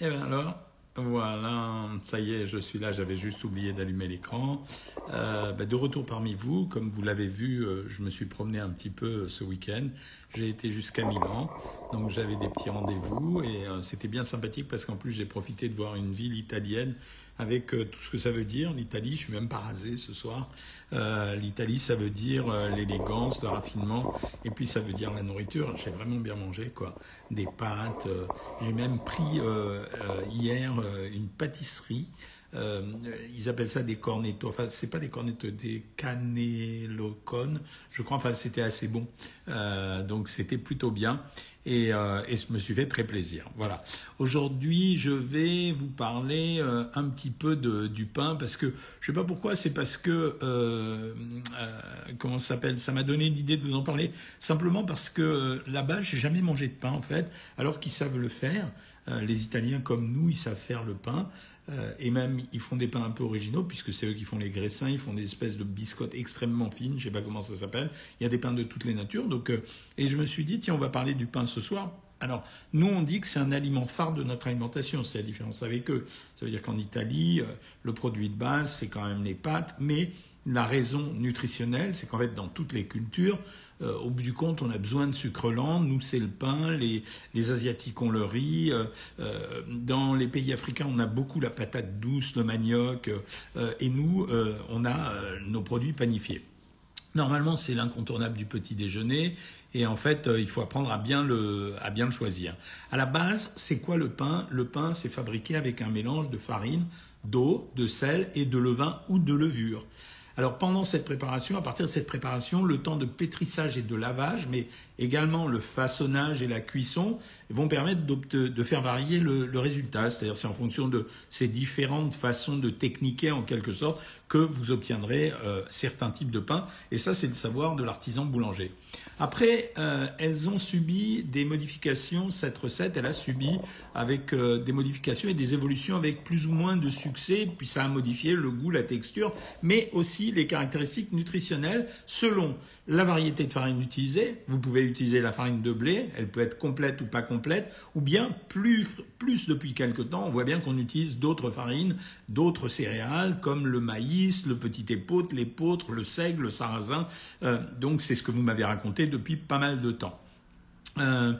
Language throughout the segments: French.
Et bien alors, voilà, ça y est, je suis là, j'avais juste oublié d'allumer l'écran. Euh, bah, de retour parmi vous, comme vous l'avez vu, euh, je me suis promené un petit peu ce week-end. J'ai été jusqu'à Milan, donc j'avais des petits rendez-vous et c'était bien sympathique parce qu'en plus j'ai profité de voir une ville italienne avec tout ce que ça veut dire. L'Italie, je suis même pas rasé ce soir. L'Italie, ça veut dire l'élégance, le raffinement et puis ça veut dire la nourriture. J'ai vraiment bien mangé quoi, des pâtes. j'ai même pris hier une pâtisserie euh, ils appellent ça des cornettos. Enfin, c'est pas des cornettos, des canelocones. Je crois. Enfin, c'était assez bon. Euh, donc, c'était plutôt bien. Et, euh, et, je me suis fait très plaisir. Voilà. Aujourd'hui, je vais vous parler un petit peu de, du pain parce que je sais pas pourquoi. C'est parce que comment ça s'appelle? Ça m'a donné l'idée de vous en parler simplement parce que là-bas, j'ai jamais mangé de pain en fait, alors qu'ils savent le faire. Les Italiens comme nous, ils savent faire le pain. Euh, et même, ils font des pains un peu originaux, puisque c'est eux qui font les graissins, ils font des espèces de biscottes extrêmement fines, je sais pas comment ça s'appelle. Il y a des pains de toutes les natures. Donc, euh, et je me suis dit, tiens, on va parler du pain ce soir. Alors, nous, on dit que c'est un aliment phare de notre alimentation. C'est la différence avec eux. Ça veut dire qu'en Italie, euh, le produit de base, c'est quand même les pâtes, mais la raison nutritionnelle, c'est qu'en fait, dans toutes les cultures, euh, au bout du compte, on a besoin de sucre lent. Nous, c'est le pain. Les, les Asiatiques ont le riz. Euh, euh, dans les pays africains, on a beaucoup la patate douce, le manioc. et nous, on a nos produits panifiés. Normalement, c'est l'incontournable du petit déjeuner. Et en fait, il faut apprendre à bien le, à bien le choisir. À la base, c'est quoi le pain? Le pain, c'est fabriqué avec un mélange de farine, d'eau, de sel et de levain ou de levure. Alors pendant cette préparation, à partir de cette préparation, le temps de pétrissage et de lavage, mais également le façonnage et la cuisson vont permettre de faire varier le, résultat. C'est-à-dire c'est en fonction de ces différentes façons de techniquer en quelque sorte que vous obtiendrez euh, certains types de pain. Et ça, c'est le savoir de l'artisan boulanger. Après, euh, elles ont subi des modifications. Cette recette, elle a subi avec euh, des modifications et des évolutions avec plus ou moins de succès. Puis ça a modifié le goût, la texture, mais aussi les caractéristiques nutritionnelles selon la variété de farine utilisée. Vous pouvez utiliser la farine de blé, elle peut être complète ou pas complète, ou bien plus, plus depuis quelque temps, on voit bien qu'on utilise d'autres farines, d'autres céréales comme le maïs, le petit épeautre, l'épeautre, le seigle, le sarrasin. Euh, donc c'est ce que vous m'avez raconté depuis pas mal de temps. Euh,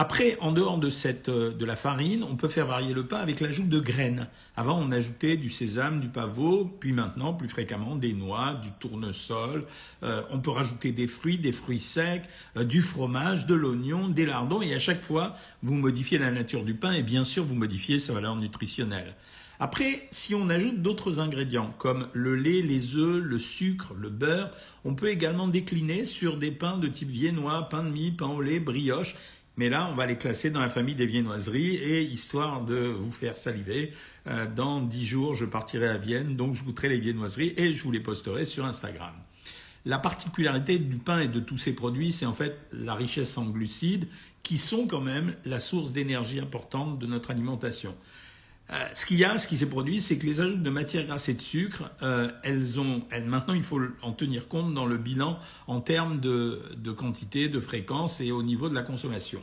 après, en dehors de, cette, euh, de la farine, on peut faire varier le pain avec l'ajout de graines. Avant, on ajoutait du sésame, du pavot, puis maintenant, plus fréquemment, des noix, du tournesol. Euh, on peut rajouter des fruits, des fruits secs, euh, du fromage, de l'oignon, des lardons. Et à chaque fois, vous modifiez la nature du pain et bien sûr, vous modifiez sa valeur nutritionnelle. Après, si on ajoute d'autres ingrédients comme le lait, les œufs, le sucre, le beurre, on peut également décliner sur des pains de type viennois, pain de mie, pain au lait, brioche mais là, on va les classer dans la famille des viennoiseries et histoire de vous faire saliver, euh, dans dix jours, je partirai à Vienne, donc je goûterai les viennoiseries et je vous les posterai sur Instagram. La particularité du pain et de tous ces produits, c'est en fait la richesse en glucides qui sont quand même la source d'énergie importante de notre alimentation. Euh, ce qu'il y a, ce qui s'est produit, c'est que les ajouts de matières grasses et de sucre, euh, elles ont, maintenant, il faut en tenir compte dans le bilan en termes de, quantité, de fréquence et au niveau de la consommation.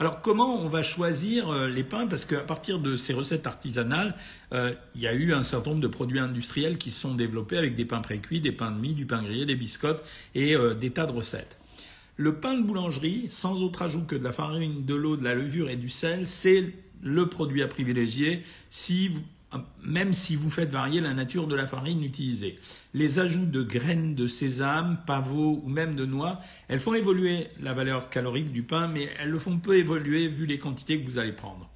Alors, comment on va choisir euh, les pains? Parce qu'à partir de ces recettes artisanales, il y a eu un certain nombre de produits industriels qui se sont développés avec des pains précuits, des pains de mie, du pain grillé, des biscottes et des tas de recettes. Le pain de boulangerie, sans autre ajout que de la farine, de l'eau, de la levure et du sel, c'est le produit à privilégier si même si vous faites varier la nature de la farine utilisée. Les ajouts de graines de sésame, pavot ou même de noix, elles font évoluer la valeur calorique du pain, mais elles le font peu évoluer vu les quantités que vous allez prendre.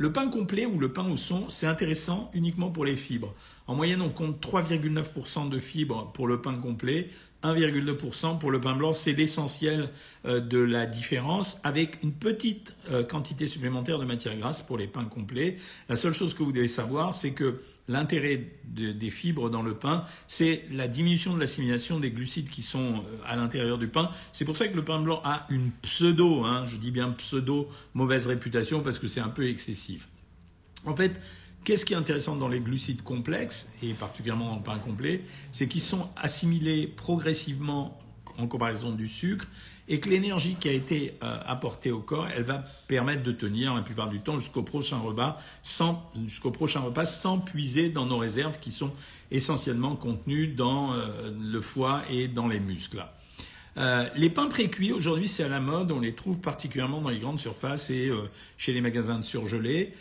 Le pain complet ou le pain au son, c'est intéressant uniquement pour les fibres. En moyenne, on compte 3,9% de fibres pour le pain complet, 1,2% pour le pain blanc. C'est l'essentiel euh, de la différence, avec une petite euh, quantité supplémentaire de matière grasse pour les pains complets. La seule chose que vous devez savoir, c'est que l'intérêt des fibres dans le pain, c'est la diminution de l'assimilation des glucides qui sont euh, à l'intérieur du pain. C'est pour ça que le pain blanc a une pseudo, hein, je dis bien pseudo, mauvaise réputation parce que c'est un peu excessif. En fait, Qu'est-ce qui est intéressant dans les glucides complexes, et particulièrement dans le pain complet, c'est qu'ils sont assimilés progressivement en comparaison du sucre et que l'énergie qui a été euh, apportée au corps, elle va permettre de tenir la plupart du temps jusqu'au prochain repas sans, puiser dans nos réserves qui sont essentiellement contenues dans euh, le foie et dans les muscles. Euh, les pains précuits, aujourd'hui, c'est à la mode. On les trouve particulièrement dans les grandes surfaces et chez les magasins de surgelés.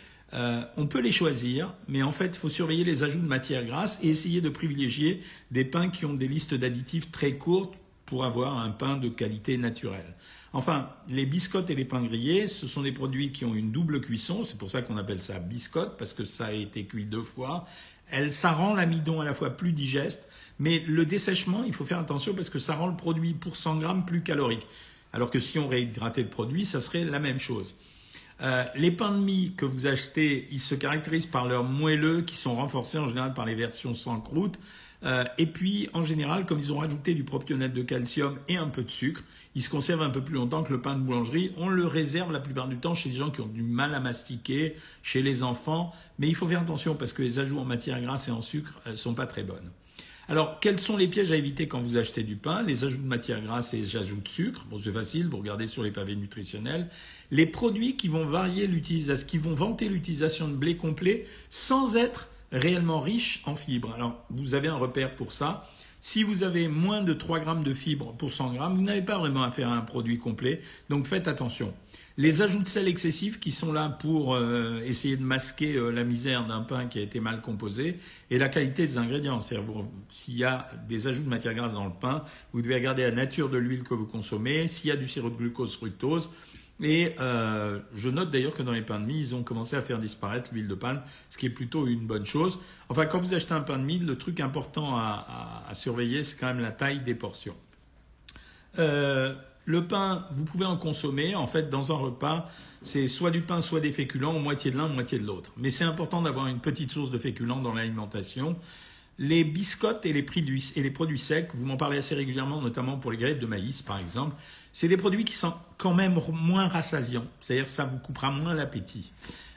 on peut les choisir, mais en fait, il faut surveiller les ajouts de matières grasses et essayer de privilégier des pains qui ont des listes d'additifs très courtes pour avoir un pain de qualité naturelle. Enfin, les biscottes et les pains grillés, ce sont des produits qui ont une double cuisson, c'est pour ça qu'on appelle ça biscotte, parce que ça a été cuit deux fois. Elle, ça rend l'amidon à la fois plus digeste, mais le dessèchement, il faut faire attention parce que ça rend le produit pour 100 grammes plus calorique. Alors que si on réhydratait le produit, ça serait la même chose. Euh, les pains de mie que vous achetez, ils se caractérisent par leurs moelleux qui sont renforcés en général par les versions sans croûte. Euh, et puis, en général, comme ils ont rajouté du propionate de calcium et un peu de sucre, ils se conservent un peu plus longtemps que le pain de boulangerie. On le réserve la plupart du temps chez des gens qui ont du mal à mastiquer, chez les enfants. Mais il faut faire attention parce que les ajouts en matière grasse et en sucre ne sont pas très bonnes. Alors, quels sont les pièges à éviter quand vous achetez du pain? Les ajouts de matière grasse et les ajouts de sucre. Bon, c'est facile, vous regardez sur les pavés nutritionnels. Les produits qui vont varier l'utilisation, qui vont vanter l'utilisation de blé complet sans être réellement riche en fibres. Alors, vous avez un repère pour ça. Si vous avez moins de 3 grammes de fibres pour 100 grammes, vous n'avez pas vraiment à un produit complet. Donc faites attention. Les ajouts de sel excessifs qui sont là pour euh, essayer de masquer euh, la misère d'un pain qui a été mal composé et la qualité des ingrédients. S'il y a des ajouts de matière grasse dans le pain, vous devez regarder la nature de l'huile que vous consommez, s'il y a du sirop de glucose fructose, et euh, je note d'ailleurs que dans les pains de mie, ils ont commencé à faire disparaître l'huile de palme, ce qui est plutôt une bonne chose. Enfin, quand vous achetez un pain de mie, le truc important à, surveiller, c'est quand même la taille des portions. Euh, le pain, vous pouvez en consommer. En fait, dans un repas, c'est soit du pain, soit des féculents, moitié de l'un, moitié de l'autre. Mais c'est important d'avoir une petite source de féculents dans l'alimentation. Les biscottes et les, et les produits secs, vous m'en parlez assez régulièrement, notamment pour les galettes de maïs, par exemple. C'est des produits qui sont quand même moins rassasiants, c'est-à-dire ça vous coupera moins l'appétit.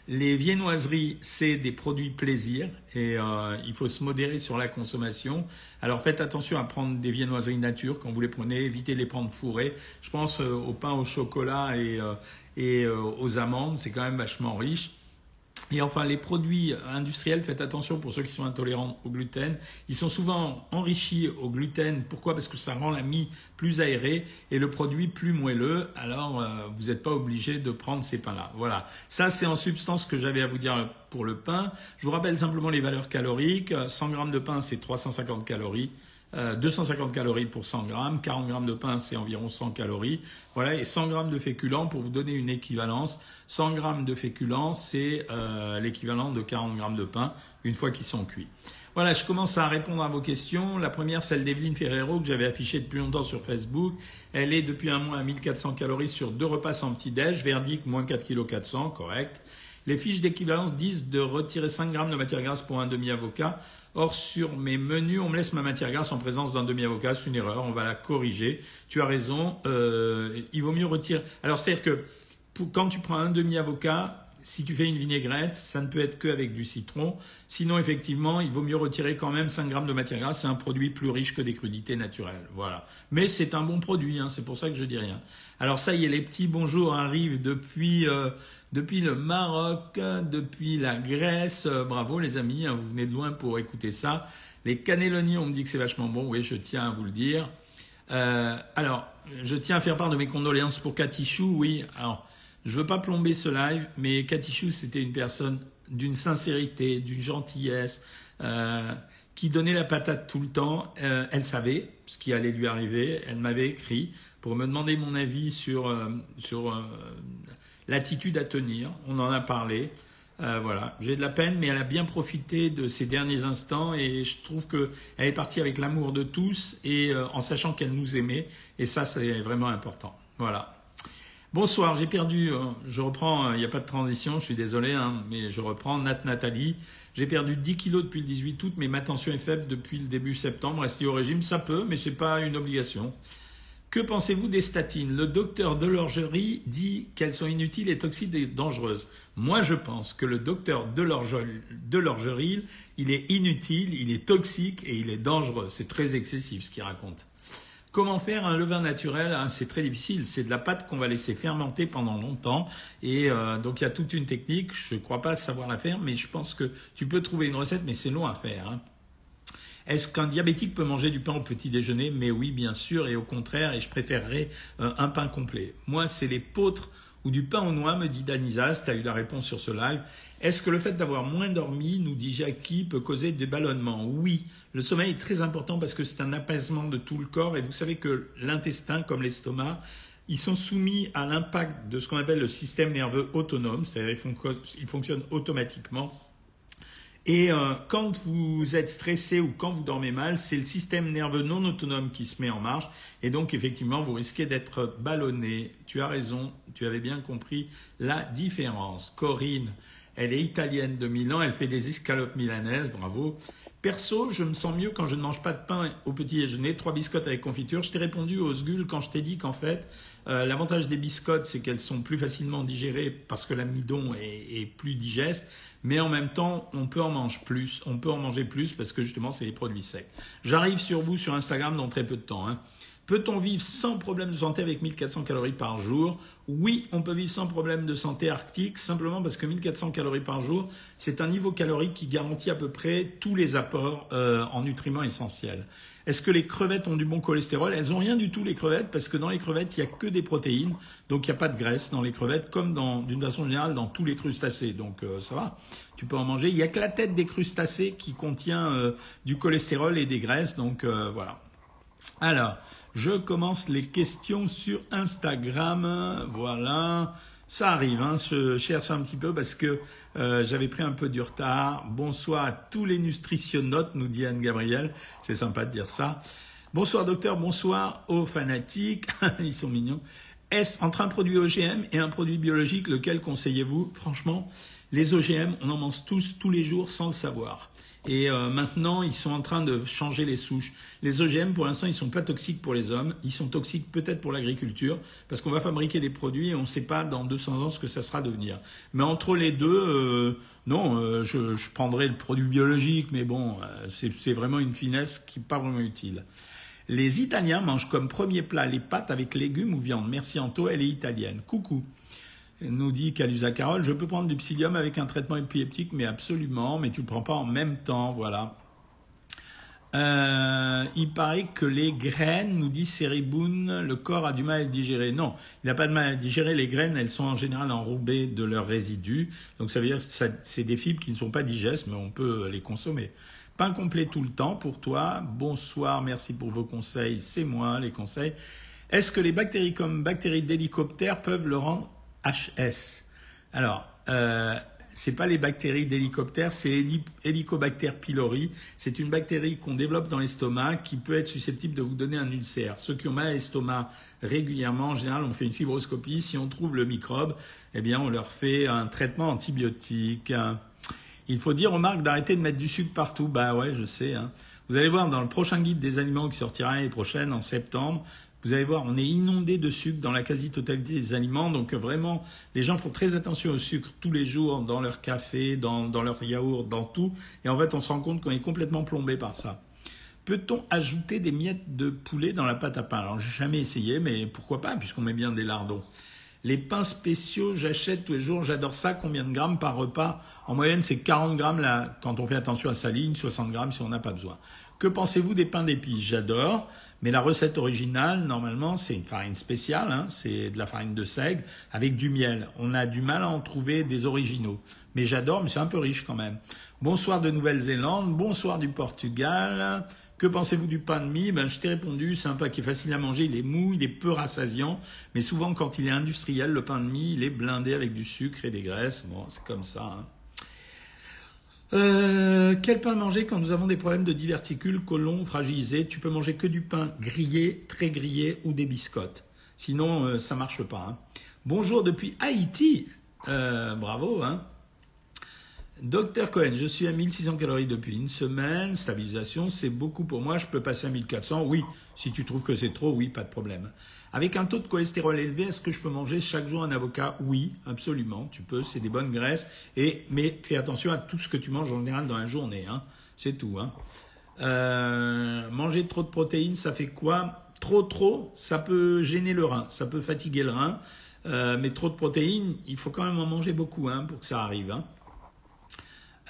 Les viennoiseries, c'est des produits plaisir et euh, il faut se modérer sur la consommation. Alors faites attention à prendre des viennoiseries nature quand vous les prenez, évitez de les prendre fourrées. Je pense euh, au pain au chocolat et, euh, et aux amandes, c'est quand même vachement riche. Et enfin, les produits industriels, faites attention pour ceux qui sont intolérants au gluten. Ils sont souvent enrichis au gluten. Pourquoi? Parce que ça rend la mie plus aérée et le produit plus moelleux. Alors, euh, vous n'êtes pas obligé de prendre ces pains-là. Voilà. Ça, c'est en substance ce que j'avais à vous dire pour le pain. Je vous rappelle simplement les valeurs caloriques. 100 grammes de pain, c'est 350 calories. 250 euh, calories pour 100 grammes, 40 grammes de pain c'est environ 100 calories, voilà, et 100 grammes de féculents pour vous donner une équivalence. 100 grammes de féculents c'est euh, l'équivalent de 40 grammes de pain une fois qu'ils sont cuits. Voilà, je commence à répondre à vos questions. La première, celle d'Evelyne Ferrero, que j'avais affichée depuis longtemps sur Facebook. Elle est depuis un mois à 1400 calories sur deux repas sans petit-déj. Verdict, moins 4 kg 400, correct. Les fiches d'équivalence disent de retirer 5 grammes de matière grasse pour un demi-avocat. Or, sur mes menus, on me laisse ma matière grasse en présence d'un demi-avocat. C'est une erreur, on va la corriger. Tu as raison, euh, il vaut mieux retirer. Alors, c'est-à-dire que quand tu prends un demi-avocat, si tu fais une vinaigrette, ça ne peut être qu'avec du citron. Sinon, effectivement, il vaut mieux retirer quand même 5 grammes de matière grasse. C'est un produit plus riche que des crudités naturelles. Voilà. Mais c'est un bon produit, hein, c'est pour ça que je dis rien. Alors ça y est, les petits bonjours arrivent depuis... Euh, depuis le Maroc, depuis la Grèce. Euh, bravo les amis, hein, vous venez de loin pour écouter ça. Les cannelloni, on me dit que c'est vachement bon. Oui, je tiens à vous le dire. Euh, alors, je tiens à faire part de mes condoléances pour Katichou. Oui, alors, je veux pas plomber ce live, mais Katichou, c'était une personne d'une sincérité, d'une gentillesse, euh, qui donnait la patate tout le temps. elle savait ce qui allait lui arriver. Elle m'avait écrit pour me demander mon avis sur, sur l'attitude à tenir, on en a parlé. Euh, voilà, j'ai de la peine, mais elle a bien profité de ces derniers instants et je trouve qu'elle est partie avec l'amour de tous et euh, en sachant qu'elle nous aimait. Et ça, c'est vraiment important. Voilà. Bonsoir, j'ai perdu, euh, je reprends, il n'y a pas de transition, je suis désolé, hein, mais je reprends. Nat Nathalie, j'ai perdu 10 kilos depuis le 18 août, mais ma tension est faible depuis le début septembre. Rester au régime, ça peut, mais ce n'est pas une obligation. Que pensez-vous des statines? Le docteur Delorgerie dit qu'elles sont inutiles et toxiques et dangereuses. Moi, je pense que le docteur Delorgerie, il est inutile, il est toxique et il est dangereux. C'est très excessif ce qu'il raconte. Comment faire un levain naturel? Hein, C'est très difficile. C'est de la pâte qu'on va laisser fermenter pendant longtemps. Et euh, donc il y a toute une technique. Je ne crois pas savoir la faire, mais je pense que tu peux trouver une recette, mais c'est long à faire. Hein. Est-ce qu'un diabétique peut manger du pain au petit déjeuner? Mais oui, bien sûr, et au contraire, et je préférerais euh, un pain complet. Moi, c'est les poutres ou du pain aux noix, me dit Danisa, tu as eu la réponse sur ce live. Est-ce que le fait d'avoir moins dormi, nous dit Jackie, peut causer des ballonnements? Oui, le sommeil est très important parce que c'est un apaisement de tout le corps. Et vous savez que l'intestin, comme l'estomac, ils sont soumis à l'impact de ce qu'on appelle le système nerveux autonome, c'est-à-dire qu'ils fonctionnent automatiquement et euh, quand vous êtes stressé ou quand vous dormez mal, c'est le système nerveux non autonome qui se met en marche. Et donc, effectivement, vous risquez d'être ballonné. Tu as raison, tu avais bien compris la différence. Corinne, elle est italienne de Milan, elle fait des escalopes milanaises, bravo. Perso, je me sens mieux quand je ne mange pas de pain au petit déjeuner, trois biscottes avec confiture. Je t'ai répondu aux sgules quand je t'ai dit qu'en fait, euh, l'avantage des biscottes, c'est qu'elles sont plus facilement digérées parce que l'amidon est, est, plus digeste, mais en même temps, on peut en manger plus. On peut en manger plus parce que justement, c'est des produits secs. J'arrive sur vous sur Instagram dans très peu de temps. Hein. Peut-on vivre sans problème de santé avec 1400 calories par jour? Oui, on peut vivre sans problème de santé arctique, simplement parce que 1400 calories par jour, c'est un niveau calorique qui garantit à peu près tous les apports euh, en nutriments essentiels. Est-ce que les crevettes ont du bon cholestérol? Elles n'ont rien du tout les crevettes parce que dans les crevettes, il n'y a que des protéines, donc il n'y a pas de graisse dans les crevettes, comme d'une façon générale dans tous les crustacés. Donc euh, ça va, tu peux en manger. Il n'y a que la tête des crustacés qui contient euh, du cholestérol et des graisses, donc voilà. Alors, je commence les questions sur Instagram. Voilà. Ça arrive, hein. je cherche un petit peu parce que euh, j'avais pris un peu du retard. Bonsoir à tous les nutritionnautes, nous dit Anne-Gabrielle. C'est sympa de dire ça. Bonsoir docteur, bonsoir aux fanatiques. Ils sont mignons. Est-ce entre un produit OGM et un produit biologique, lequel conseillez-vous? Franchement, les OGM, on en mange tous tous les jours sans le savoir. Et euh, maintenant, ils sont en train de changer les souches. Les OGM, pour l'instant, ils sont pas toxiques pour les hommes. Ils sont toxiques peut-être pour l'agriculture, parce qu'on va fabriquer des produits et on ne sait pas dans 200 ans ce que ça sera devenir. Mais entre les deux, euh, non, euh, je, je, prendrai le produit biologique, mais bon, c'est vraiment une finesse qui n'est pas vraiment utile. Les Italiens mangent comme premier plat les pâtes avec légumes ou viande. Merci Anto, elle est italienne. Coucou nous dit Calusa Carole, je peux prendre du psyllium avec un traitement épileptique, mais absolument, mais tu ne le prends pas en même temps, voilà. Euh, il paraît que les graines, nous dit Seriboun, le corps a du mal à digérer. Non, il n'a pas de mal à digérer. Les graines, elles sont en général enrobées de leurs résidus. Donc ça veut dire que c'est des fibres qui ne sont pas digestes, mais on peut les consommer. Pain complet tout le temps pour toi. Bonsoir, merci pour vos conseils. C'est moi les conseils. Est-ce que les bactéries comme bactéries d'hélicoptère peuvent le rendre HS. Alors, euh, c'est pas les bactéries d'hélicoptère, c'est Helicobacter pylori. C'est une bactérie qu'on développe dans l'estomac qui peut être susceptible de vous donner un ulcère. Ceux qui ont mal à l'estomac régulièrement, en général, on fait une fibroscopie. Si on trouve le microbe, eh bien, on leur fait un traitement antibiotique. Il faut dire aux marques d'arrêter de mettre du sucre partout. Bah ouais, je sais. Hein. Vous allez voir dans le prochain guide des aliments qui sortira l'année prochaine, en septembre, vous allez voir, on est inondé de sucre dans la quasi-totalité des aliments. Donc vraiment, les gens font très attention au sucre tous les jours dans leur café, dans, leur yaourt, dans tout. Et en fait, on se rend compte qu'on est complètement plombé par ça. Peut-on ajouter des miettes de poulet dans la pâte à pain? Alors, j'ai jamais essayé, mais pourquoi pas, puisqu'on met bien des lardons. Les pains spéciaux, j'achète tous les jours, j'adore ça. Combien de grammes par repas? En moyenne, c'est 40 grammes là, quand on fait attention à sa ligne, 60 grammes si on n'a pas besoin. Que pensez-vous des pains d'épices? J'adore. Mais la recette originale, normalement, c'est une farine spéciale, hein, c'est de la farine de seigle avec du miel. On a du mal à en trouver des originaux. Mais j'adore, mais c'est un peu riche quand même. Bonsoir de Nouvelle-Zélande, bonsoir du Portugal. Que pensez-vous du pain de mie? Ben, Je t'ai répondu, c'est un pain qui est facile à manger, il est mou, il est peu rassasiant, mais souvent quand il est industriel, le pain de mie, il est blindé avec du sucre et des graisses. Bon, c'est comme ça. Hein. Euh, quel pain manger quand nous avons des problèmes de diverticules, colons fragilisés? Tu peux manger que du pain grillé, très grillé ou des biscottes. Sinon, euh, ça marche pas. Hein. Bonjour depuis Haïti. Euh, bravo. Hein. Docteur Cohen, je suis à 1600 calories depuis une semaine. Stabilisation, c'est beaucoup pour moi. Je peux passer à 1400. Oui, si tu trouves que c'est trop, oui, pas de problème. Avec un taux de cholestérol élevé, est-ce que je peux manger chaque jour un avocat? Oui, absolument. Tu peux, c'est des bonnes graisses. Et, mais fais attention à tout ce que tu manges en général dans la journée. Hein. C'est tout. Hein. Euh, manger trop de protéines, ça fait quoi? Trop, trop, ça peut gêner le rein, ça peut fatiguer le rein. Euh, mais trop de protéines, il faut quand même en manger beaucoup hein, pour que ça arrive. Hein.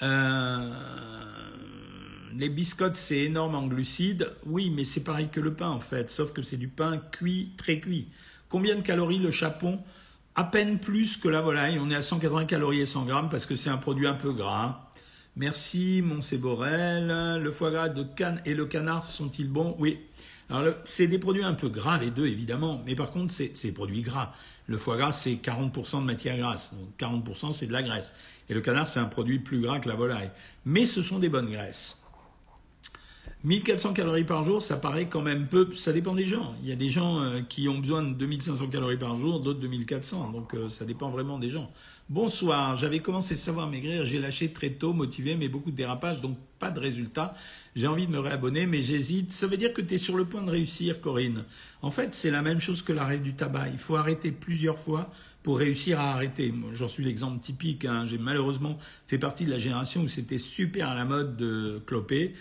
Euh, les biscottes, c'est énorme en glucides. Oui, mais c'est pareil que le pain en fait, sauf que c'est du pain cuit, très cuit. Combien de calories le chapon À peine plus que la volaille. On est à 180 calories et 100 grammes parce que c'est un produit un peu gras. Merci, Montséborel. Le foie gras de canne et le canard sont-ils bons? Oui. Alors, c'est des produits un peu gras, les deux, évidemment. Mais par contre, c'est des produits gras. Le foie gras, c'est 40% de matière grasse. Donc 40%, c'est de la graisse. Et le canard, c'est un produit plus gras que la volaille. Mais ce sont des bonnes graisses. 1400 calories par jour, ça paraît quand même peu. Ça dépend des gens. Il y a des gens euh, qui ont besoin de 2500 calories par jour, d'autres de 1400. Donc euh, ça dépend vraiment des gens. Bonsoir, j'avais commencé à savoir maigrir, j'ai lâché très tôt, motivé, mais beaucoup de dérapages, donc pas de résultats. J'ai envie de me réabonner, mais j'hésite. Ça veut dire que tu es sur le point de réussir, Corinne. En fait, c'est la même chose que l'arrêt du tabac. Il faut arrêter plusieurs fois pour réussir à arrêter. J'en suis l'exemple typique. Hein. J'ai malheureusement fait partie de la génération où c'était super à la mode de cloper.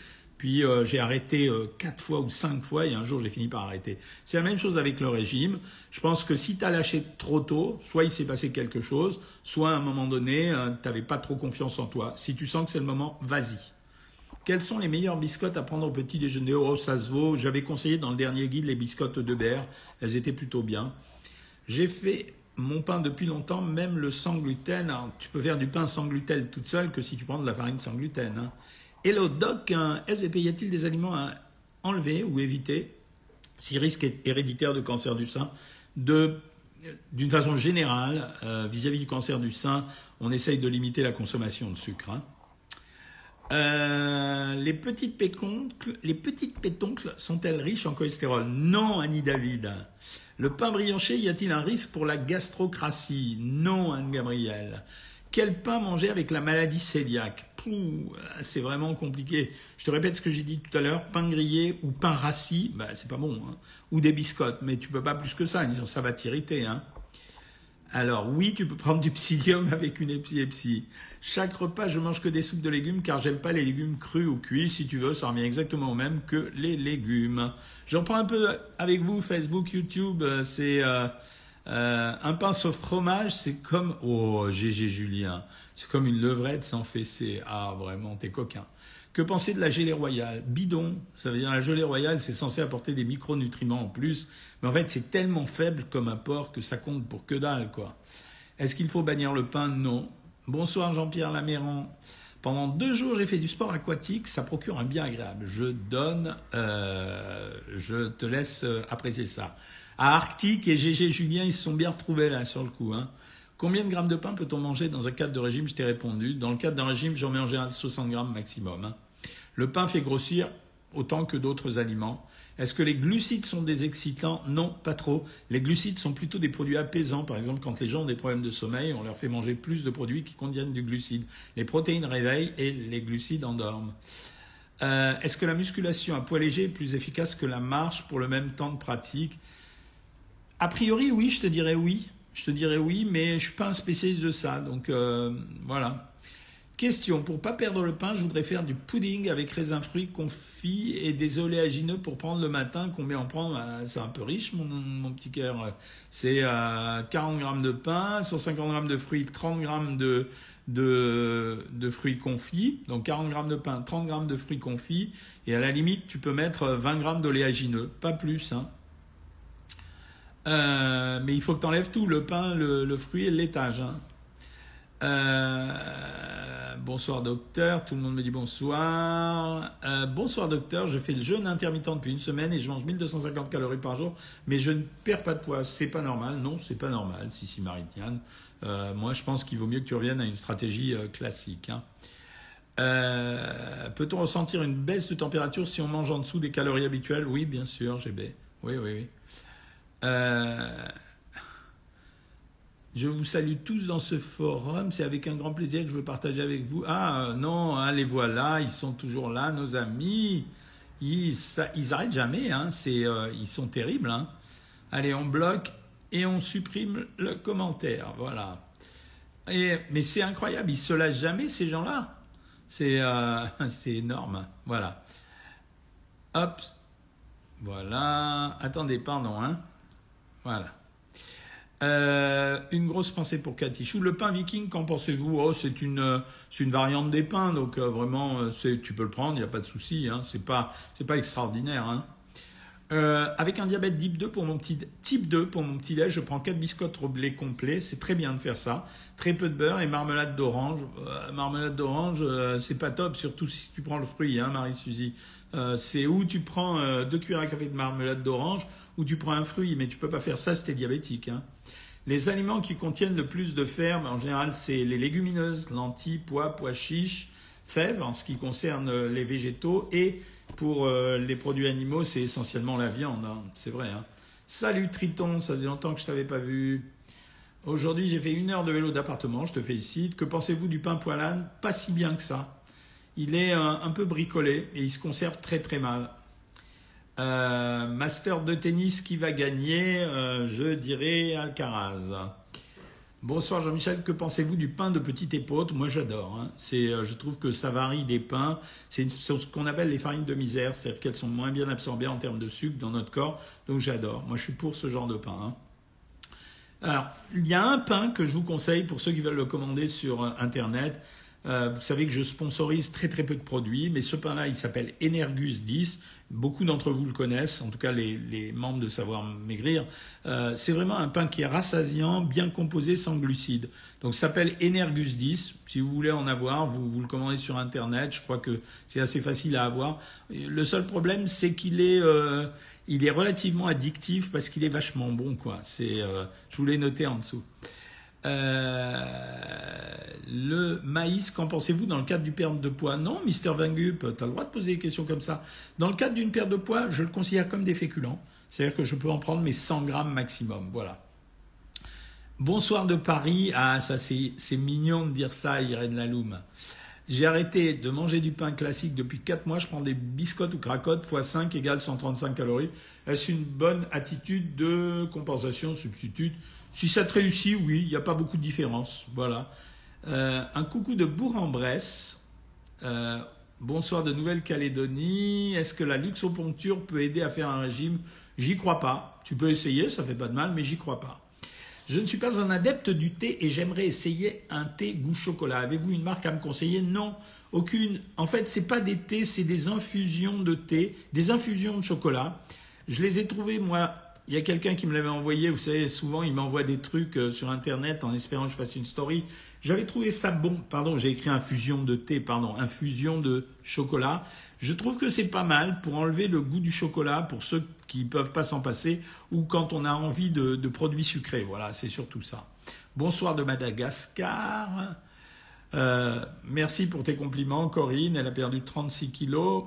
Puis euh, j'ai arrêté euh, quatre fois ou cinq fois et un jour j'ai fini par arrêter. C'est la même chose avec le régime. Je pense que si tu as lâché trop tôt, soit il s'est passé quelque chose, soit à un moment donné, euh, tu n'avais pas trop confiance en toi. Si tu sens que c'est le moment, vas-y. Quelles sont les meilleures biscottes à prendre au petit déjeuner? Oh, ça se vaut. J'avais conseillé dans le dernier guide les biscottes de Berre. Elles étaient plutôt bien. J'ai fait mon pain depuis longtemps, même le sans gluten. tu peux faire du pain sans gluten toute seule que si tu prends de la farine sans gluten. Hein. Hello Doc, SVP, y a-t-il des aliments à enlever ou éviter si risque héréditaire de cancer du sein d'une façon générale, euh, vis-à-vis du cancer du sein, on essaye de limiter la consommation de sucre. Hein. Euh, les petites pétoncles, les petites pétoncles sont-elles riches en cholestérol? Non, Annie David. Le pain brioché, y a-t-il un risque pour la gastrocratie? Non, Anne-Gabrielle. Quel pain manger avec la maladie cœliaque C'est vraiment compliqué. Je te répète ce que j'ai dit tout à l'heure, pain grillé ou pain rassis, bah, c'est pas bon. Hein. Ou des biscottes, mais tu peux pas plus que ça, ça va t'irriter. Hein. Alors oui, tu peux prendre du psyllium avec une épilepsie. Chaque repas, je mange que des soupes de légumes car j'aime pas les légumes crus ou cuits. Si tu veux, ça revient exactement au même que les légumes. J'en prends un peu avec vous, Facebook, YouTube. Euh, c'est euh, euh, un pain sauf fromage, c'est comme... Oh, GG Julien, c'est comme une levrette sans fessée. Ah, vraiment, t'es coquin. Que penser de la gelée royale? Bidon, ça veut dire la gelée royale, c'est censé apporter des micronutriments en plus, mais en fait c'est tellement faible comme apport que ça compte pour que dalle, quoi. Est-ce qu'il faut bannir le pain? Non. Bonsoir Jean-Pierre Laméran. Pendant deux jours, j'ai fait du sport aquatique, ça procure un bien agréable. Je donne, euh, je te laisse euh, apprécier ça Arctique et GG Julien, ils se sont bien retrouvés là sur le coup. Hein. Combien de grammes de pain peut-on manger dans un cadre de régime? Je t'ai répondu. Dans le cadre d'un régime, j'en mets en général 60 grammes maximum. Hein. Le pain fait grossir autant que d'autres aliments. Est-ce que les glucides sont des excitants? Non, pas trop. Les glucides sont plutôt des produits apaisants. Par exemple, quand les gens ont des problèmes de sommeil, on leur fait manger plus de produits qui contiennent du glucide. Les protéines réveillent et les glucides endorment. Euh, est-ce que la musculation à poids léger est plus efficace que la marche pour le même temps de pratique? A priori, oui, je te dirais oui. Je te dirais oui, mais je ne suis pas un spécialiste de ça. Donc euh, voilà. Question, pour pas perdre le pain, je voudrais faire du pudding avec raisins fruits confits et des oléagineux pour prendre le matin. Combien en prendre bah, C'est un peu riche, mon, petit cœur. C'est 40 euh, grammes de pain, 150 grammes de fruits, 30 grammes de, de, fruits confits. Donc 40 grammes de pain, 30 grammes de fruits confits. Et à la limite, tu peux mettre 20 grammes d'oléagineux. Pas plus. Hein. Euh, mais il faut que tu enlèves tout, le pain, le, fruit et le. Hein. Euh, bonsoir docteur, tout le monde me dit bonsoir. Euh, bonsoir docteur, je fais le jeûne intermittent depuis une semaine et je mange 1250 calories par jour, mais je ne perds pas de poids. C'est pas normal Non, c'est pas normal, si si Maritiane. moi, je pense qu'il vaut mieux que tu reviennes à une stratégie classique. Hein. Peut-on ressentir une baisse de température si on mange en dessous des calories habituelles? Oui, bien sûr, GB. Oui, oui, oui. Euh, je vous salue tous dans ce forum. C'est avec un grand plaisir que je veux partager avec vous. Ah non, hein, les voilà, ils sont toujours là, nos amis. Ils, ils arrêtent jamais. Hein. Euh, ils sont terribles. Hein. Allez, on bloque et on supprime le commentaire. Voilà. Et, mais c'est incroyable. Ils se lâchent jamais ces gens-là. C'est, euh, c'est énorme. Voilà. Hop. Voilà. Attendez, pardon. Hein. Voilà. Euh, une grosse pensée pour Katichou. Le pain viking, qu'en pensez-vous? Oh, c'est une, une variante des pains, donc euh, vraiment, euh, tu peux le prendre, il n'y a pas de souci. Hein, c'est pas, pas extraordinaire. Hein. avec un diabète type 2 pour mon petit type 2 pour mon petit je prends 4 biscottes au blé complet. C'est très bien de faire ça. Très peu de beurre et marmelade d'orange. marmelade d'orange, c'est pas top, surtout si tu prends le fruit, hein, Marie-Suzy. C'est où tu prends 2 cuillères à café de marmelade d'orange ou tu prends un fruit, mais tu peux pas faire ça si tu es diabétique. Hein. Les aliments qui contiennent le plus de fer, en général, c'est les légumineuses, lentilles, pois, pois chiches, fèves, en ce qui concerne les végétaux. Et pour euh, les produits animaux, c'est essentiellement la viande. Hein. C'est vrai. Hein. Salut Triton, ça faisait longtemps que je t'avais pas vu. Aujourd'hui, j'ai fait une heure de vélo d'appartement, je te félicite. Que pensez-vous du pain poilane Pas si bien que ça. Il est euh, un peu bricolé et il se conserve très très mal. Euh, master de tennis qui va gagner euh, Je dirais Alcaraz. Bonsoir Jean-Michel, que pensez-vous du pain de petite épaule Moi j'adore. Hein. Je trouve que ça varie des pains. C'est ce qu'on appelle les farines de misère, c'est-à-dire qu'elles sont moins bien absorbées en termes de sucre dans notre corps. Donc j'adore. Moi je suis pour ce genre de pain. Hein. Alors, il y a un pain que je vous conseille pour ceux qui veulent le commander sur Internet. Vous savez que je sponsorise très très peu de produits, mais ce pain-là, il s'appelle Energus 10. Beaucoup d'entre vous le connaissent, en tout cas les, membres de Savoir Maigrir. Euh, c'est vraiment un pain qui est rassasiant, bien composé, sans glucides. Donc ça s'appelle Energus 10. Si vous voulez en avoir, vous, vous le commandez sur Internet. Je crois que c'est assez facile à avoir. Le seul problème, c'est qu'il est, euh, il est relativement addictif parce qu'il est vachement bon. Quoi. C'est, euh, je vous l'ai noté en dessous. Euh, le maïs, qu'en pensez-vous dans le cadre du perte de poids? Non, Mister Van Gup, tu as le droit de poser des questions comme ça. Dans le cadre d'une perte de poids, je le considère comme des féculents. C'est-à-dire que je peux en prendre mes 100 grammes maximum. Voilà. Bonsoir de Paris. Ah, ça c'est mignon de dire ça, Irène Laloum. J'ai arrêté de manger du pain classique depuis 4 mois. Je prends des biscottes ou cracottes x 5 égale 135 calories. Est-ce une bonne attitude de compensation substitute? Si ça te réussit, oui, il n'y a pas beaucoup de différence. Voilà. Euh, un coucou de Bourg-en-Bresse. Euh, bonsoir de Nouvelle-Calédonie. Est-ce que la luxoponcture peut aider à faire un régime? J'y crois pas. Tu peux essayer, ça fait pas de mal, mais j'y crois pas. Je ne suis pas un adepte du thé et j'aimerais essayer un thé goût chocolat. Avez-vous une marque à me conseiller? Non, aucune. En fait, c'est pas des thés, c'est des infusions de thé, des infusions de chocolat. Je les ai trouvées moi il y a quelqu'un qui me l'avait envoyé, vous savez, souvent il m'envoie des trucs euh, sur Internet en espérant que je fasse une story. J'avais trouvé ça bon, pardon, j'ai écrit infusion de thé, pardon, infusion de chocolat. Je trouve que c'est pas mal pour enlever le goût du chocolat pour ceux qui ne peuvent pas s'en passer ou quand on a envie de, produits sucrés. Voilà, c'est surtout ça. Bonsoir de Madagascar. Euh, merci pour tes compliments, Corinne. Elle a perdu 36 kilos.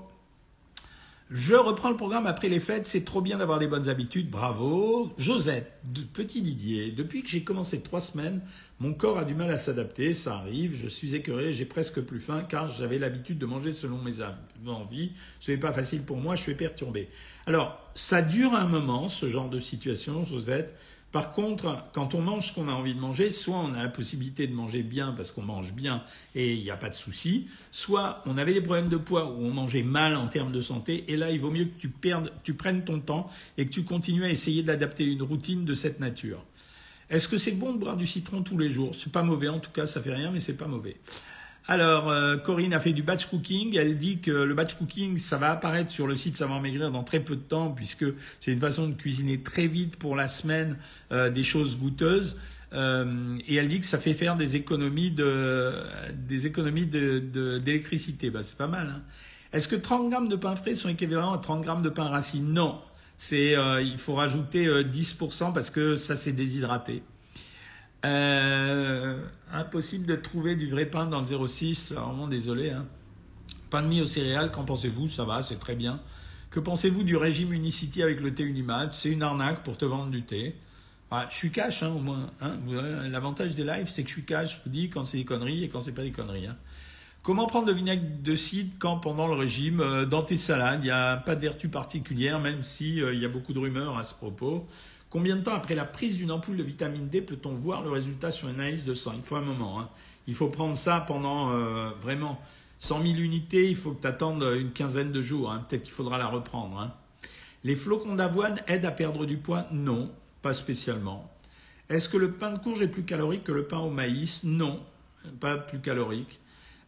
Je reprends le programme après les fêtes, c'est trop bien d'avoir des bonnes habitudes, bravo. Josette, de petit Didier, depuis que j'ai commencé trois semaines, mon corps a du mal à s'adapter, ça arrive, je suis écœuré, j'ai presque plus faim car j'avais l'habitude de manger selon mes envies. Ce n'est pas facile pour moi, je suis perturbé. Alors, ça dure un moment, ce genre de situation, Josette. Par contre, quand on mange ce qu'on a envie de manger, soit on a la possibilité de manger bien parce qu'on mange bien et il n'y a pas de souci, soit on avait des problèmes de poids où on mangeait mal en termes de santé, et là il vaut mieux que tu, perdes, tu prennes ton temps et que tu continues à essayer d'adapter une routine de cette nature. Est-ce que c'est bon de boire du citron tous les jours? C'est pas mauvais en tout cas, ça fait rien, mais c'est pas mauvais. Alors, euh, Corinne a fait du batch cooking. Elle dit que le batch cooking, ça va apparaître sur le site Savoir Maigrir dans très peu de temps, puisque c'est une façon de cuisiner très vite pour la semaine euh, des choses goûteuses. Euh, et elle dit que ça fait faire des économies de des économies d'électricité. De, bah, c'est pas mal. Hein. Est-ce que 30 grammes de pain frais sont équivalents à 30 grammes de pain racine? Non. C'est il faut rajouter 10% parce que ça c'est déshydraté. Euh, impossible de trouver du vrai pain dans le 06. Vraiment désolé. Hein. Pain de mie aux céréales, qu'en pensez-vous? Ça va, c'est très bien. Que pensez-vous du régime Unicity avec le thé Unimat C'est une arnaque pour te vendre du thé. Ah, je suis cash, hein, au moins. Hein. L'avantage des lives, c'est que je suis cash. Je vous dis quand c'est des conneries et quand c'est pas des conneries. Hein. Comment prendre le vinaigre de cidre quand pendant le régime euh, Dans tes salades, il n'y a pas de vertu particulière, même s'il euh, il y a beaucoup de rumeurs à ce propos? Combien de temps après la prise d'une ampoule de vitamine D peut-on voir le résultat sur une analyse de sang? Il faut un moment. Hein. Il faut prendre ça pendant euh, vraiment 100 000 unités. Il faut que tu attendes une quinzaine de jours. Hein. Peut-être qu'il faudra la reprendre. Hein. Les flocons d'avoine aident à perdre du poids? Non, pas spécialement. Est-ce que le pain de courge est plus calorique que le pain au maïs? Non, pas plus calorique.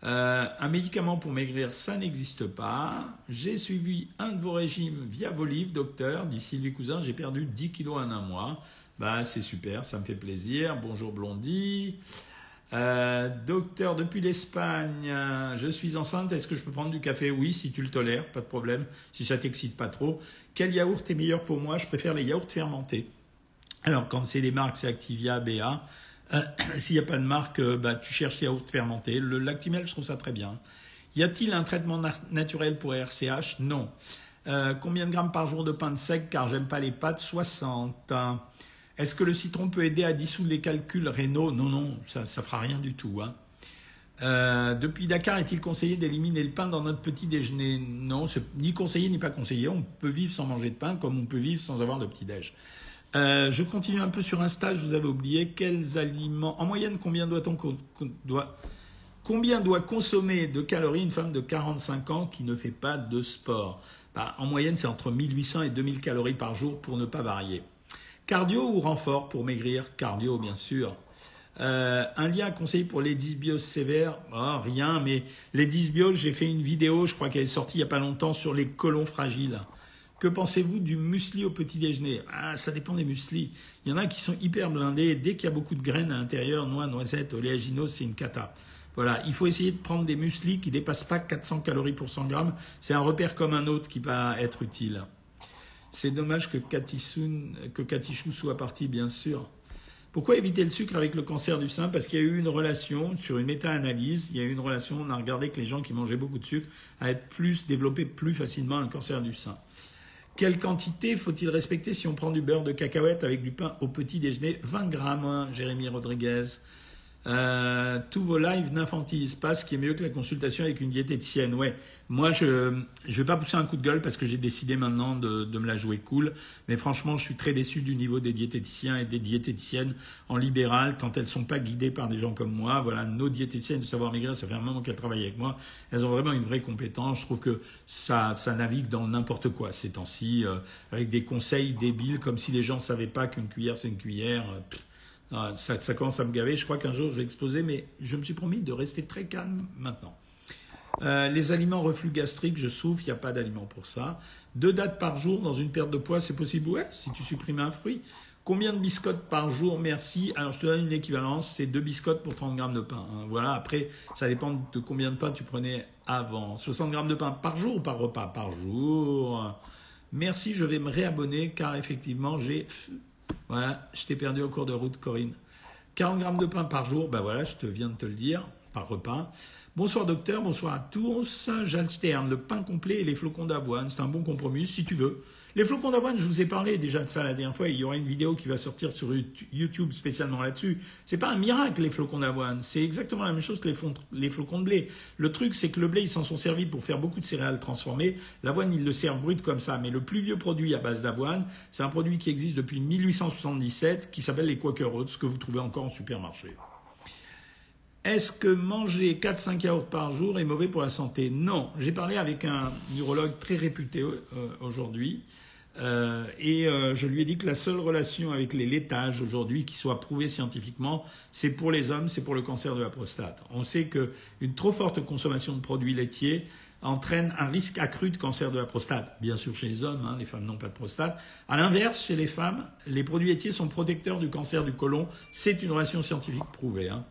Euh, un médicament pour maigrir, ça n'existe pas. J'ai suivi un de vos régimes via vos livres, docteur, dit Sylvie Cousin. J'ai perdu 10 kilos en un mois. Bah, c'est super, ça me fait plaisir. Bonjour Blondie. Euh, docteur, depuis l'Espagne, je suis enceinte. Est-ce que je peux prendre du café? Oui, si tu le tolères, pas de problème. Si ça t'excite pas trop. Quel yaourt est meilleur pour moi? Je préfère les yaourts fermentés. Alors, quand c'est des marques, c'est Activia, BA. Euh, s'il n'y a pas de marque, euh, bah, tu cherches yaourt fermenté. Le lactimel, je trouve ça très bien. Y a-t-il un traitement naturel pour RCH Non. Euh, combien de grammes par jour de pain sec? Car j'aime pas les pâtes, 60. Est-ce que le citron peut aider à dissoudre les calculs rénaux? Non, non, ça ne fera rien du tout. Hein. depuis Dakar, est-il conseillé d'éliminer le pain dans notre petit déjeuner? Non, ni conseillé ni pas conseillé. On peut vivre sans manger de pain comme on peut vivre sans avoir de petit déj. Euh, je continue un peu sur un stage, vous avez oublié. Quels aliments En moyenne, combien doit, consommer de calories une femme de 45 ans qui ne fait pas de sport? Bah, En moyenne, c'est entre 1800 et 2000 calories par jour pour ne pas varier. Cardio ou renfort pour maigrir? Cardio, bien sûr. Euh, un lien conseillé pour les dysbioses sévères? Oh, Rien, mais les dysbioses, j'ai fait une vidéo, je crois qu'elle est sortie il n'y a pas longtemps, sur les colons fragiles. Que pensez-vous du muesli au petit déjeuner? Ah, Ça dépend des muesli. Il y en a qui sont hyper blindés. Dès qu'il y a beaucoup de graines à l'intérieur, noix, noisettes, oléagineux, c'est une cata. Voilà, il faut essayer de prendre des muesli qui ne dépassent pas 400 calories pour 100 grammes. C'est un repère comme un autre qui va être utile. C'est dommage que que Katichou soit parti, bien sûr. Pourquoi éviter le sucre avec le cancer du sein? Parce qu'il y a eu une relation, sur une méta-analyse, il y a eu une relation, on a regardé que les gens qui mangeaient beaucoup de sucre allaient plus développer plus facilement un cancer du sein. Quelle quantité faut-il respecter si on prend du beurre de cacahuète avec du pain au petit déjeuner? 20 grammes, hein, Jérémy Rodriguez. Euh, tous vos lives n'infantilisent pas, ce qui est mieux que la consultation avec une diététicienne. Ouais, moi je ne vais pas pousser un coup de gueule parce que j'ai décidé maintenant de, de, me la jouer cool. Mais franchement, je suis très déçu du niveau des diététiciens et des diététiciennes en libéral quand elles sont pas guidées par des gens comme moi. Voilà, nos diététiciennes de savoir maigrir, ça fait un moment qu'elles travaillent avec moi. Elles ont vraiment une vraie compétence. Je trouve que ça, ça navigue dans n'importe quoi ces temps-ci, euh, avec des conseils débiles comme si les gens savaient pas qu'une cuillère c'est une cuillère. Euh, ah, ça, commence à me gaver. Je crois qu'un jour je vais exploser, mais je me suis promis de rester très calme maintenant. Euh, les aliments reflux gastriques, je souffre, il n'y a pas d'aliment pour ça. Deux dates par jour dans une perte de poids, c'est possible? Ouais, si tu supprimes un fruit. Combien de biscottes par jour? Merci. Alors, je te donne une équivalence, c'est deux biscottes pour 30 grammes de pain. Hein. Voilà, après, ça dépend de combien de pain tu prenais avant. 60 grammes de pain par jour ou par repas? Par jour. Merci, je vais me réabonner car effectivement, j'ai voilà, je t'ai perdu au cours de route, Corinne. 40 grammes de pain par jour, ben voilà, je te viens de te le dire, par repas. Bonsoir docteur, bonsoir à tous. J'alterne le pain complet et les flocons d'avoine. C'est un bon compromis, si tu veux. Les flocons d'avoine, je vous ai parlé déjà de ça la dernière fois. Il y aura une vidéo qui va sortir sur YouTube spécialement là-dessus. C'est pas un miracle les flocons d'avoine. C'est exactement la même chose que les, flocons de blé. Le truc, c'est que le blé, ils s'en sont servis pour faire beaucoup de céréales transformées. L'avoine, ils le servent brut comme ça. Mais le plus vieux produit à base d'avoine, c'est un produit qui existe depuis 1877, qui s'appelle les Quaker Oats, que vous trouvez encore en supermarché. Est-ce que manger 4-5 yaourts par jour est mauvais pour la santé? Non. J'ai parlé avec un neurologue très réputé euh, aujourd'hui euh, et euh, je lui ai dit que la seule relation avec les laitages aujourd'hui qui soit prouvée scientifiquement, c'est pour les hommes, c'est pour le cancer de la prostate. On sait qu'une trop forte consommation de produits laitiers entraîne un risque accru de cancer de la prostate. Bien sûr chez les hommes, hein, les femmes n'ont pas de prostate. À l'inverse, chez les femmes, les produits laitiers sont protecteurs du cancer du côlon. C'est une relation scientifique prouvée. Hein.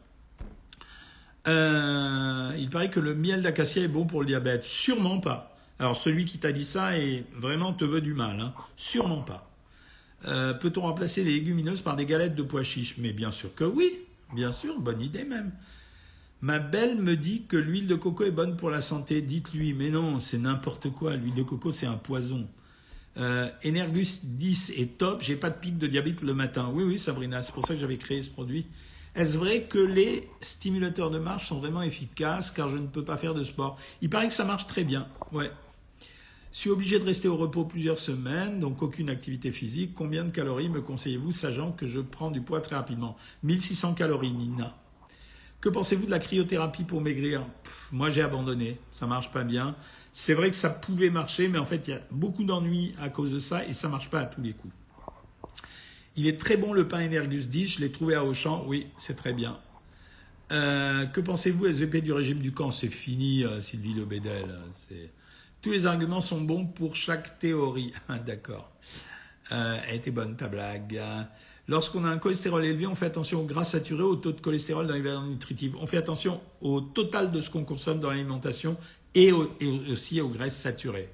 Euh, il paraît que le miel d'acacia est bon pour le diabète. Sûrement pas. Alors celui qui t'a dit ça est vraiment te veut du mal, hein. sûrement pas. Euh, peut-on remplacer les légumineuses par des galettes de pois chiches? Mais bien sûr que oui, bien sûr, bonne idée même. Ma belle me dit que l'huile de coco est bonne pour la santé. Dites-lui, mais non, c'est n'importe quoi. L'huile de coco, c'est un poison. Euh, Energus 10 est top. J'ai pas de pic de diabète le matin. Oui, oui, Sabrina, c'est pour ça que j'avais créé ce produit. Est-ce vrai que les stimulateurs de marche sont vraiment efficaces? Car je ne peux pas faire de sport Il paraît que ça marche très bien. Ouais. Je suis obligé de rester au repos plusieurs semaines, donc aucune activité physique. Combien de calories me conseillez-vous, sachant que je prends du poids très rapidement? 1600 calories, Nina. Que pensez-vous de la cryothérapie pour maigrir? Moi j'ai abandonné, ça marche pas bien. C'est vrai que ça pouvait marcher, mais en fait il y a beaucoup d'ennuis à cause de ça et ça marche pas à tous les coups. Il est très bon le pain Energus 10, je l'ai trouvé à Auchan, oui, c'est très bien. Euh, que pensez-vous SVP du régime du camp? C'est fini, euh, Sylvie Le Bédel. Tous les arguments sont bons pour chaque théorie. Ah, d'accord. Euh, elle était bonne ta blague. Lorsqu'on a un cholestérol élevé, on fait attention aux gras saturés, au taux de cholestérol dans les valeurs nutritives. On fait attention au total de ce qu'on consomme dans l'alimentation et, aussi aux graisses saturées.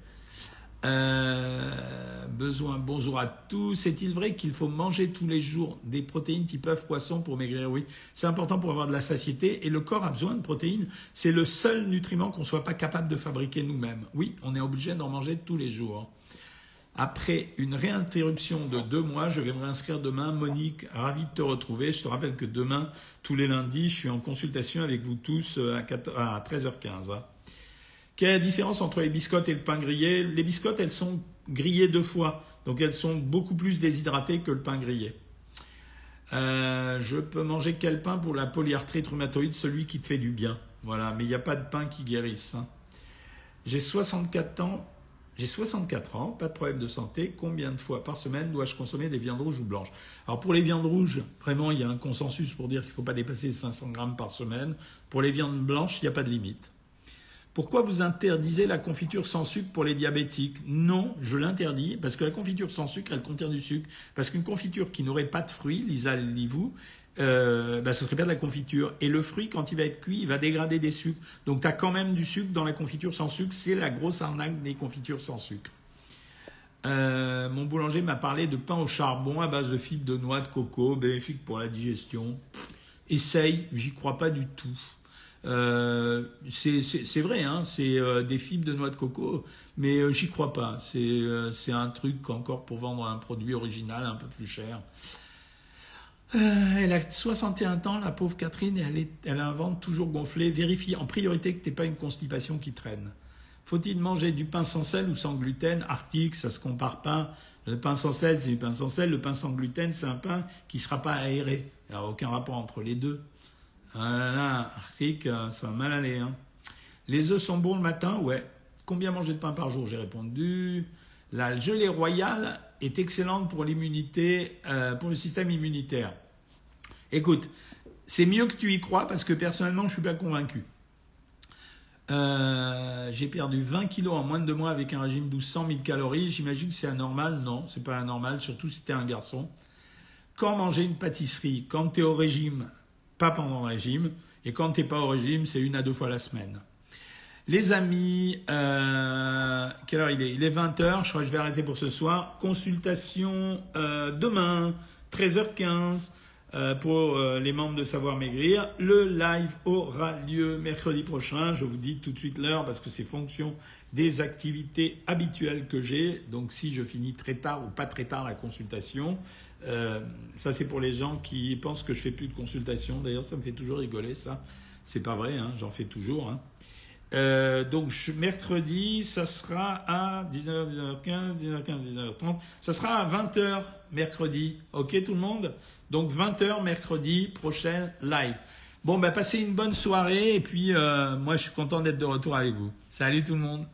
Euh, besoin, bonjour à tous. Est-il vrai qu'il faut manger tous les jours des protéines type œuf, poisson pour maigrir? Oui, c'est important pour avoir de la satiété et le corps a besoin de protéines. C'est le seul nutriment qu'on ne soit pas capable de fabriquer nous-mêmes. Oui, on est obligé d'en manger tous les jours. Après une réinterruption de deux mois, je vais me réinscrire demain. Monique, ravi de te retrouver. Je te rappelle que demain, tous les lundis, je suis en consultation avec vous tous euh, à 13h15. Quelle est la différence entre les biscottes et le pain grillé Les biscottes, elles sont grillées deux fois, donc elles sont beaucoup plus déshydratées que le pain grillé. Euh, je peux manger quel pain pour la polyarthrite rhumatoïde Celui qui te fait du bien. Voilà, mais il n'y a pas de pain qui guérisse. Hein. J'ai 64 ans. J'ai 64 ans, pas de problème de santé. Combien de fois par semaine dois-je consommer des viandes rouges ou blanches? Alors pour les viandes rouges, vraiment, il y a un consensus pour dire qu'il ne faut pas dépasser 500 grammes par semaine. Pour les viandes blanches, il n'y a pas de limite. Pourquoi vous interdisez la confiture sans sucre pour les diabétiques? Non, je l'interdis parce que la confiture sans sucre, elle contient du sucre. Parce qu'une confiture qui n'aurait pas de fruits, Lisa, vous euh, bah, ça serait pas de la confiture. Et le fruit, quand il va être cuit, il va dégrader des sucres. Donc tu as quand même du sucre dans la confiture sans sucre. C'est la grosse arnaque des confitures sans sucre. Euh, mon boulanger m'a parlé de pain au charbon à base de fibres de noix de coco, bénéfique pour la digestion. Essaye, j'y crois pas du tout. Euh, c'est vrai, hein, c'est euh, des fibres de noix de coco, mais euh, j'y crois pas. C'est un truc encore pour vendre un produit original un peu plus cher. elle a 61 ans, la pauvre Catherine, et elle, est, toujours gonflé. Vérifie en priorité que tu pas une constipation qui traîne. Faut-il manger du pain sans sel ou sans gluten? Arctique, ça se compare pas. Le pain sans sel, c'est du pain sans sel. Le pain sans gluten, c'est un pain qui ne sera pas aéré. Il n'y a aucun rapport entre les deux. Ah là là, euh, ça va mal aller. Hein. Les œufs sont bons le matin Ouais. Combien manger de pain par jour J'ai répondu. La gelée royale est excellente pour l'immunité, euh, pour le système immunitaire. Écoute, c'est mieux que tu y crois parce que personnellement, je suis pas convaincu. Euh, j'ai perdu 20 kilos en moins de deux mois avec un régime 1200 000 calories. J'imagine que c'est anormal. Non, c'est pas anormal, surtout si tu es un garçon. Quand manger une pâtisserie? Quand tu es au régime? Pendant le régime. Et quand tu n'es pas au régime, c'est une à deux fois la semaine. Les amis, euh, quelle heure il est? Il est 20h, je crois que je vais arrêter pour ce soir. Consultation euh, demain, 13h15, euh, pour les membres de Savoir Maigrir. Le live aura lieu mercredi prochain. Je vous dis tout de suite l'heure parce que c'est fonction des activités habituelles que j'ai. Donc si je finis très tard ou pas très tard la consultation, euh, ça, c'est pour les gens qui pensent que je fais plus de consultation. D'ailleurs, ça me fait toujours rigoler, ça. C'est pas vrai, hein, j'en fais toujours. Hein. Euh, donc, mercredi, ça sera à 19h, 19h15, 19h15, 19h30. Ça sera à 20h mercredi. OK, tout le monde? Donc, 20h mercredi prochain live. Bon, ben, passez une bonne soirée. Et puis, euh, moi, je suis content d'être de retour avec vous. Salut tout le monde.